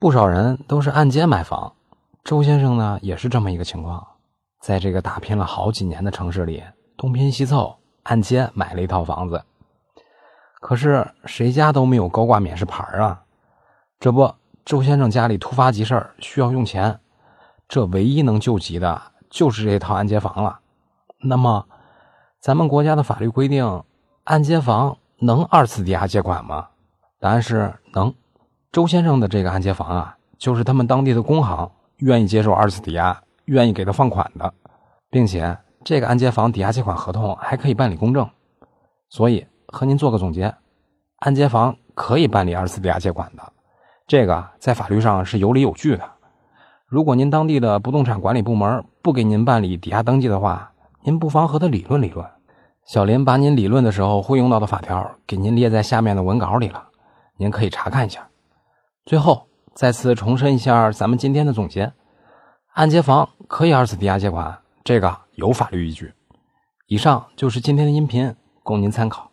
不少人都是按揭买房，周先生呢也是这么一个情况，在这个打拼了好几年的城市里，东拼西凑按揭买了一套房子。可是谁家都没有高挂免试牌啊？这不，周先生家里突发急事需要用钱，这唯一能救急的就是这套按揭房了。那么，咱们国家的法律规定，按揭房能二次抵押借款吗？答案是能。周先生的这个按揭房啊，就是他们当地的工行愿意接受二次抵押，愿意给他放款的，并且这个按揭房抵押借款合同还可以办理公证。所以和您做个总结，按揭房可以办理二次抵押借款的，这个在法律上是有理有据的。如果您当地的不动产管理部门不给您办理抵押登记的话，您不妨和他理论理论。小林把您理论的时候会用到的法条给您列在下面的文稿里了，您可以查看一下。最后再次重申一下咱们今天的总结：按揭房可以二次抵押借款，这个有法律依据。以上就是今天的音频，供您参考。